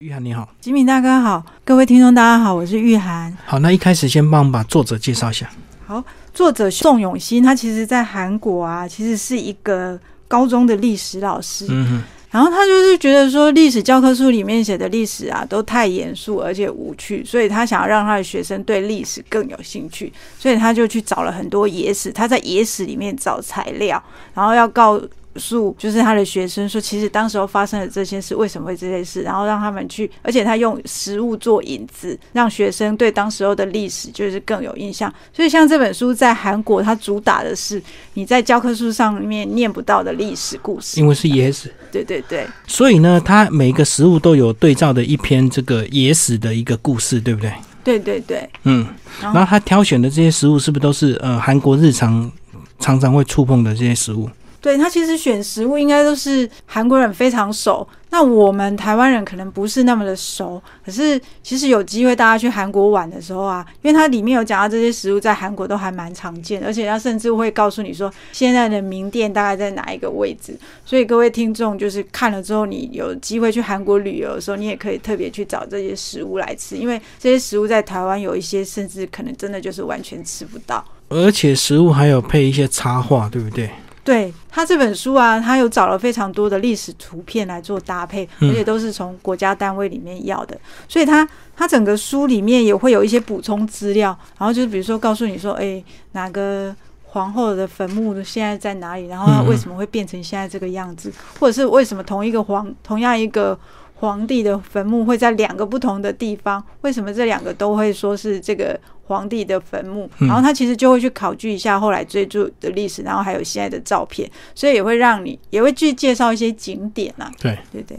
玉涵你好，吉米大哥好，各位听众大家好，我是玉涵。好，那一开始先帮我们把作者介绍一下。好，作者宋永新，他其实在韩国啊，其实是一个高中的历史老师。嗯哼，然后他就是觉得说，历史教科书里面写的历史啊，都太严肃而且无趣，所以他想要让他的学生对历史更有兴趣，所以他就去找了很多野史，他在野史里面找材料，然后要告诉就是他的学生说，其实当时候发生的这些事为什么会这些事，然后让他们去，而且他用食物做引子，让学生对当时候的历史就是更有印象。所以像这本书在韩国，它主打的是你在教科书上面念不到的历史故事，因为是野史，对对对。所以呢，它每一个食物都有对照的一篇这个野史的一个故事，对不对？对对对，嗯，然后他挑选的这些食物是不是都是呃韩国日常常常会触碰的这些食物？对他其实选食物应该都是韩国人非常熟，那我们台湾人可能不是那么的熟。可是其实有机会大家去韩国玩的时候啊，因为它里面有讲到这些食物在韩国都还蛮常见，而且它甚至会告诉你说现在的名店大概在哪一个位置。所以各位听众就是看了之后，你有机会去韩国旅游的时候，你也可以特别去找这些食物来吃，因为这些食物在台湾有一些甚至可能真的就是完全吃不到。而且食物还有配一些插画，对不对？对他这本书啊，他有找了非常多的历史图片来做搭配，而且都是从国家单位里面要的，所以他他整个书里面也会有一些补充资料，然后就是比如说告诉你说，哎，哪个皇后的坟墓现在在哪里，然后为什么会变成现在这个样子，或者是为什么同一个皇同样一个皇帝的坟墓会在两个不同的地方，为什么这两个都会说是这个？皇帝的坟墓，然后他其实就会去考据一下后来追逐的历史，然后还有现在的照片，所以也会让你也会去介绍一些景点啊。对对对，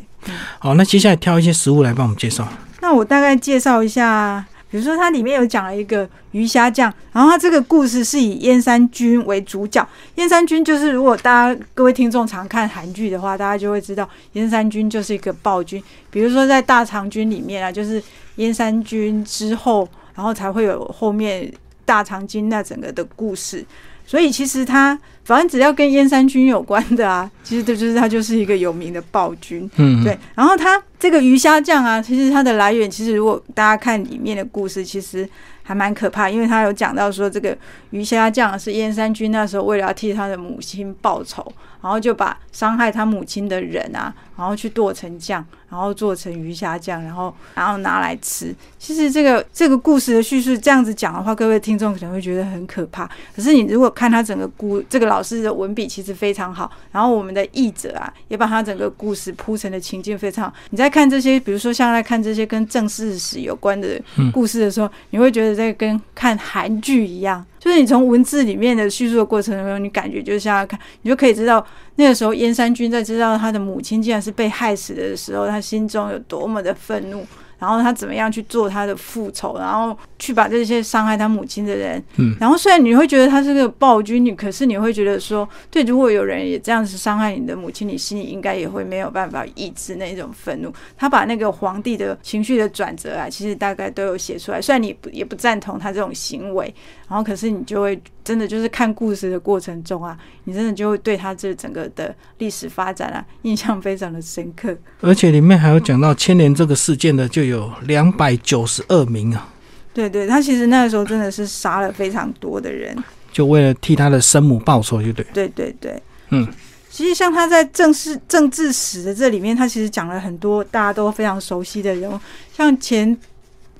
好，那接下来挑一些食物来帮我们介绍。那我大概介绍一下，比如说它里面有讲了一个鱼虾酱，然后它这个故事是以燕山君为主角。燕山君就是如果大家各位听众常看韩剧的话，大家就会知道燕山君就是一个暴君。比如说在大长君里面啊，就是燕山君之后。然后才会有后面大长今那整个的故事，所以其实他反正只要跟燕山君有关的啊，其实这就是他就是一个有名的暴君，嗯，对。然后他这个鱼虾酱啊，其实它的来源，其实如果大家看里面的故事，其实还蛮可怕，因为他有讲到说这个鱼虾酱是燕山君那时候为了要替他的母亲报仇，然后就把伤害他母亲的人啊，然后去剁成酱。然后做成鱼虾酱，然后然后拿来吃。其实这个这个故事的叙述这样子讲的话，各位听众可能会觉得很可怕。可是你如果看他整个故，这个老师的文笔其实非常好。然后我们的译者啊，也把他整个故事铺成的情境非常好。你在看这些，比如说像在看这些跟正史史有关的故事的时候，你会觉得在跟看韩剧一样。就是你从文字里面的叙述的过程中，你感觉就像看，你就可以知道那个时候燕山君在知道他的母亲竟然是被害死的时候，他心中有多么的愤怒。然后他怎么样去做他的复仇，然后去把这些伤害他母亲的人，嗯，然后虽然你会觉得他是个暴君，你可是你会觉得说，对，如果有人也这样子伤害你的母亲，你心里应该也会没有办法抑制那种愤怒。他把那个皇帝的情绪的转折啊，其实大概都有写出来。虽然你不也不赞同他这种行为，然后可是你就会真的就是看故事的过程中啊，你真的就会对他这整个的历史发展啊，印象非常的深刻。而且里面还有讲到牵连这个事件的就。有两百九十二名啊！对对，他其实那个时候真的是杀了非常多的人，就为了替他的生母报仇，就对。对对对，嗯，其实像他在政治政治史的这里面，他其实讲了很多大家都非常熟悉的人物，像前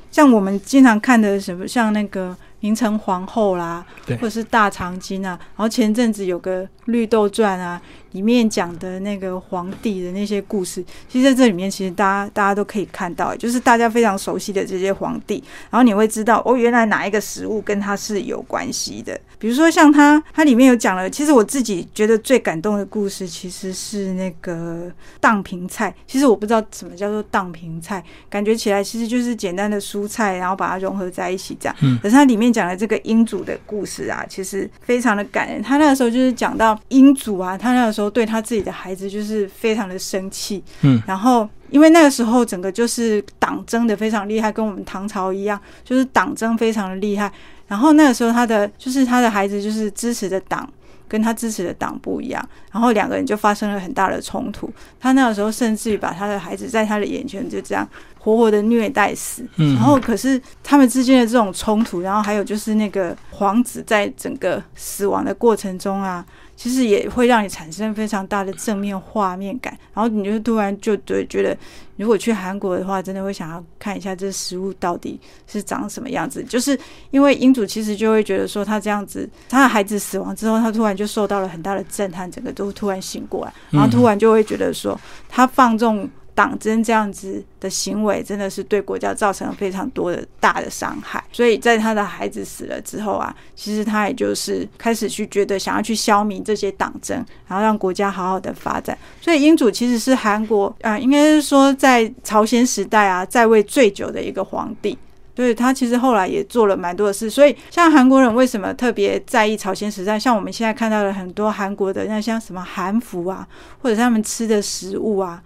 像我们经常看的什么，像那个明成皇后啦，对，或者是大长今啊，然后前阵子有个绿豆传啊。里面讲的那个皇帝的那些故事，其实在这里面，其实大家大家都可以看到，就是大家非常熟悉的这些皇帝，然后你会知道哦，原来哪一个食物跟他是有关系的。比如说像他，他里面有讲了，其实我自己觉得最感动的故事，其实是那个荡平菜。其实我不知道什么叫做荡平菜，感觉起来其实就是简单的蔬菜，然后把它融合在一起这样。嗯。可是它里面讲的这个英祖的故事啊，其实非常的感人。他那个时候就是讲到英祖啊，他那个时候。时候对他自己的孩子就是非常的生气，嗯，然后因为那个时候整个就是党争的非常厉害，跟我们唐朝一样，就是党争非常的厉害。然后那个时候他的就是他的孩子就是支持的党，跟他支持的党不一样，然后两个人就发生了很大的冲突。他那个时候甚至于把他的孩子在他的眼前就这样活活的虐待死。嗯然后可是他们之间的这种冲突，然后还有就是那个皇子在整个死亡的过程中啊，其实也会让你产生非常大的正面画面感，然后你就突然就对觉得，如果去韩国的话，真的会想要看一下这食物到底是长什么样子。就是因为英主其实就会觉得说，他这样子，他的孩子死亡之后，他突然就受到了很大的震撼，整个都突然醒过来，然后突然就会觉得说，他放纵。党争这样子的行为，真的是对国家造成了非常多的大的伤害。所以在他的孩子死了之后啊，其实他也就是开始去觉得想要去消弭这些党争，然后让国家好好的发展。所以英主其实是韩国啊、应该是说在朝鲜时代啊在位最久的一个皇帝。所以他其实后来也做了蛮多的事，所以像韩国人为什么特别在意朝鲜时代？像我们现在看到的很多韩国的那像什么韩服啊，或者他们吃的食物啊，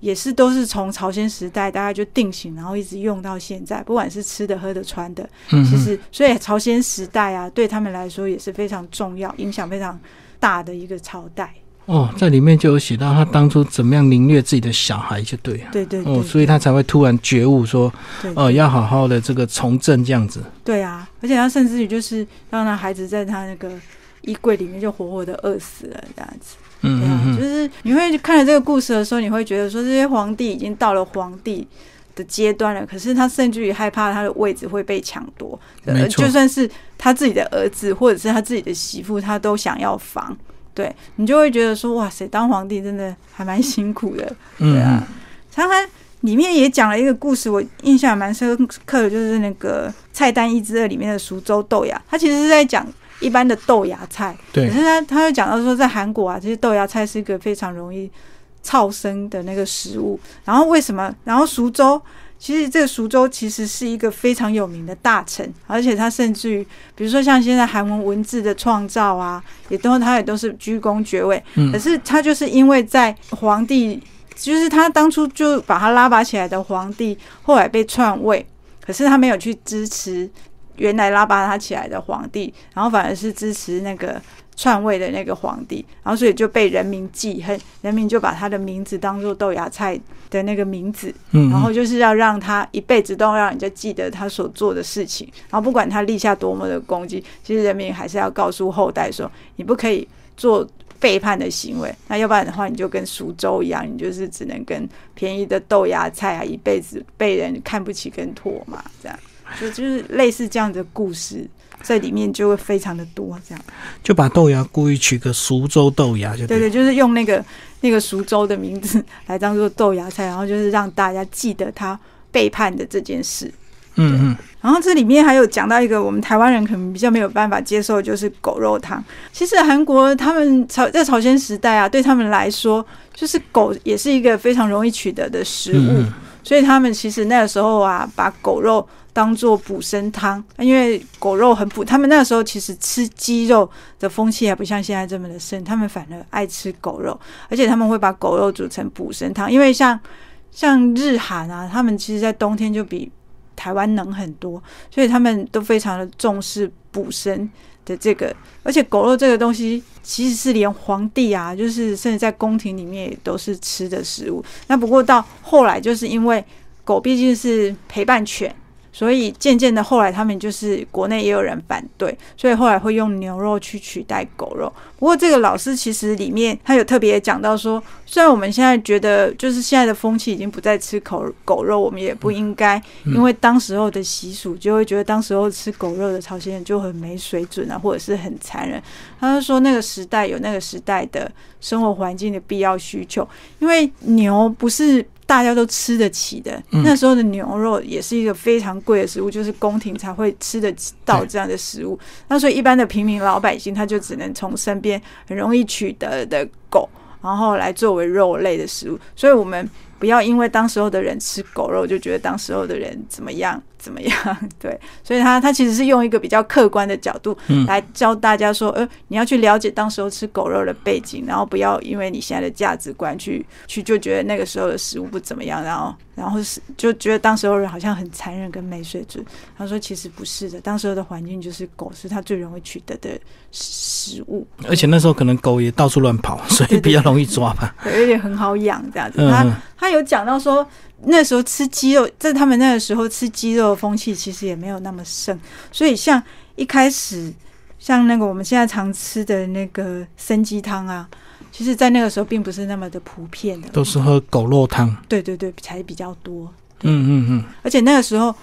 也是都是从朝鲜时代大概就定型，然后一直用到现在，不管是吃的、喝的、穿的，嗯其实所以朝鲜时代啊，对他们来说也是非常重要、影响非常大的一个朝代。哦，在里面就有写到他当初怎么样凌虐自己的小孩，就对了。对对对，哦，所以他才会突然觉悟说，哦呃，要好好的这个从政这样子。对啊，而且他甚至于就是让他孩子在他那个衣柜里面就活活的饿死了这样子。嗯就是你会看了这个故事的时候，你会觉得说这些皇帝已经到了皇帝的阶段了，可是他甚至于害怕他的位置会被抢夺，就算是他自己的儿子或者是他自己的媳妇，他都想要防。对你就会觉得说，哇塞，当皇帝真的还蛮辛苦的。嗯对啊，常常里面也讲了一个故事，我印象蛮深刻的，就是那个菜单一之二里面的苏州豆芽，他其实是在讲一般的豆芽菜，对可是他他又讲到说，在韩国啊，其实豆芽菜是一个非常容易超生的那个食物。然后为什么？然后苏州。其实这个苏州其实是一个非常有名的大臣，而且他甚至于，比如说像现在韩文文字的创造啊，也都他也都是居功爵位。嗯可是他就是因为在皇帝，就是他当初就把他拉拔起来的皇帝，后来被篡位，可是他没有去支持原来拉巴他起来的皇帝，然后反而是支持那个篡位的那个皇帝，然后所以就被人民记恨，人民就把他的名字当做豆芽菜的那个名字，嗯，然后就是要让他一辈子都要让人家记得他所做的事情，然后不管他立下多么的功绩，其实人民还是要告诉后代说，你不可以做背叛的行为，那要不然的话，你就跟苏州一样，你就是只能跟便宜的豆芽菜啊，一辈子被人看不起跟唾骂，这样，就就是类似这样的故事。在里面就会非常的多，这样就把豆芽故意取个苏州豆芽，就对对对，就是用那个那个苏州的名字来当做豆芽菜，然后就是让大家记得他背叛的这件事。嗯嗯，然后这里面还有讲到一个我们台湾人可能比较没有办法接受，就是狗肉汤。其实韩国他们朝在朝鲜时代啊，对他们来说，就是狗也是一个非常容易取得的食物，所以他们其实那个时候啊，把狗肉当做补身汤，因为狗肉很补。他们那个时候其实吃鸡肉的风气还不像现在这么的盛，他们反而爱吃狗肉，而且他们会把狗肉煮成补身汤，因为像像日韩啊，他们其实在冬天就比台湾冷很多，所以他们都非常的重视补身的这个，而且狗肉这个东西其实是连皇帝啊，就是甚至在宫廷里面也都是吃的食物。那不过到后来，就是因为狗毕竟是陪伴犬，所以渐渐的后来他们就是国内也有人反对，所以后来会用牛肉去取代狗肉。不过这个老师其实里面他有特别讲到说，虽然我们现在觉得就是现在的风气已经不再吃狗狗肉，我们也不应该因为当时候的习俗就会觉得当时候吃狗肉的朝鲜人就很没水准啊，或者是很残忍。他就说那个时代有那个时代的生活环境的必要需求，因为牛不是大家都吃得起的，嗯那时候的牛肉也是一个非常贵的食物，就是宫廷才会吃得到这样的食物。那所以一般的平民老百姓他就只能从身边很容易取得的狗，然后来作为肉类的食物。所以我们不要因为当时候的人吃狗肉就觉得当时候的人怎么样怎么样。对，所以他他其实是用一个比较客观的角度来教大家说，呃，你要去了解当时候吃狗肉的背景，然后不要因为你现在的价值观去去就觉得那个时候的食物不怎么样，然后然后是就觉得当时候人好像很残忍跟没水准。他说其实不是的，当时候的环境就是狗是他最容易取得的食物，而且那时候可能狗也到处乱跑，所以比较容易抓吧。对，而且很好养这样子。他他有讲到说，那时候吃鸡肉，在他们那个时候吃鸡肉的风气其实也没有那么盛，所以像一开始像那个我们现在常吃的那个生鸡汤啊，其实在那个时候并不是那么的普遍的，都是喝狗肉汤。对对对，才比较多。嗯嗯嗯。而且那个时候，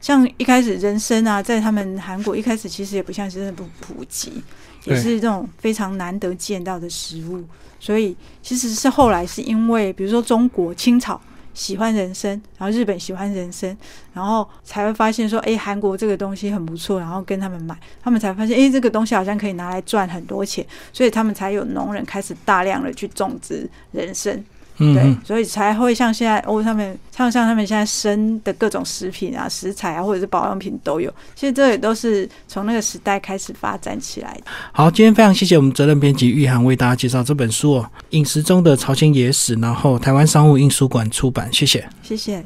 像一开始人参啊，在他们韩国一开始其实也不像是不普及，也是这种非常难得见到的食物。所以其实是后来是因为，比如说中国清朝喜欢人参，然后日本喜欢人参，然后才会发现说，哎，韩国这个东西很不错，然后跟他们买，他们才发现，哎，这个东西好像可以拿来赚很多钱，所以他们才有农人开始大量的去种植人参。对，所以才会像现在欧上面，像像他们现在生的各种食品啊、食材啊，或者是保养品都有。其实这也都是从那个时代开始发展起来的。好，今天非常谢谢我们责任编辑玉涵为大家介绍这本书哦，《饮食中的朝鲜野史》，然后台湾商务印书馆出版，谢谢，谢谢。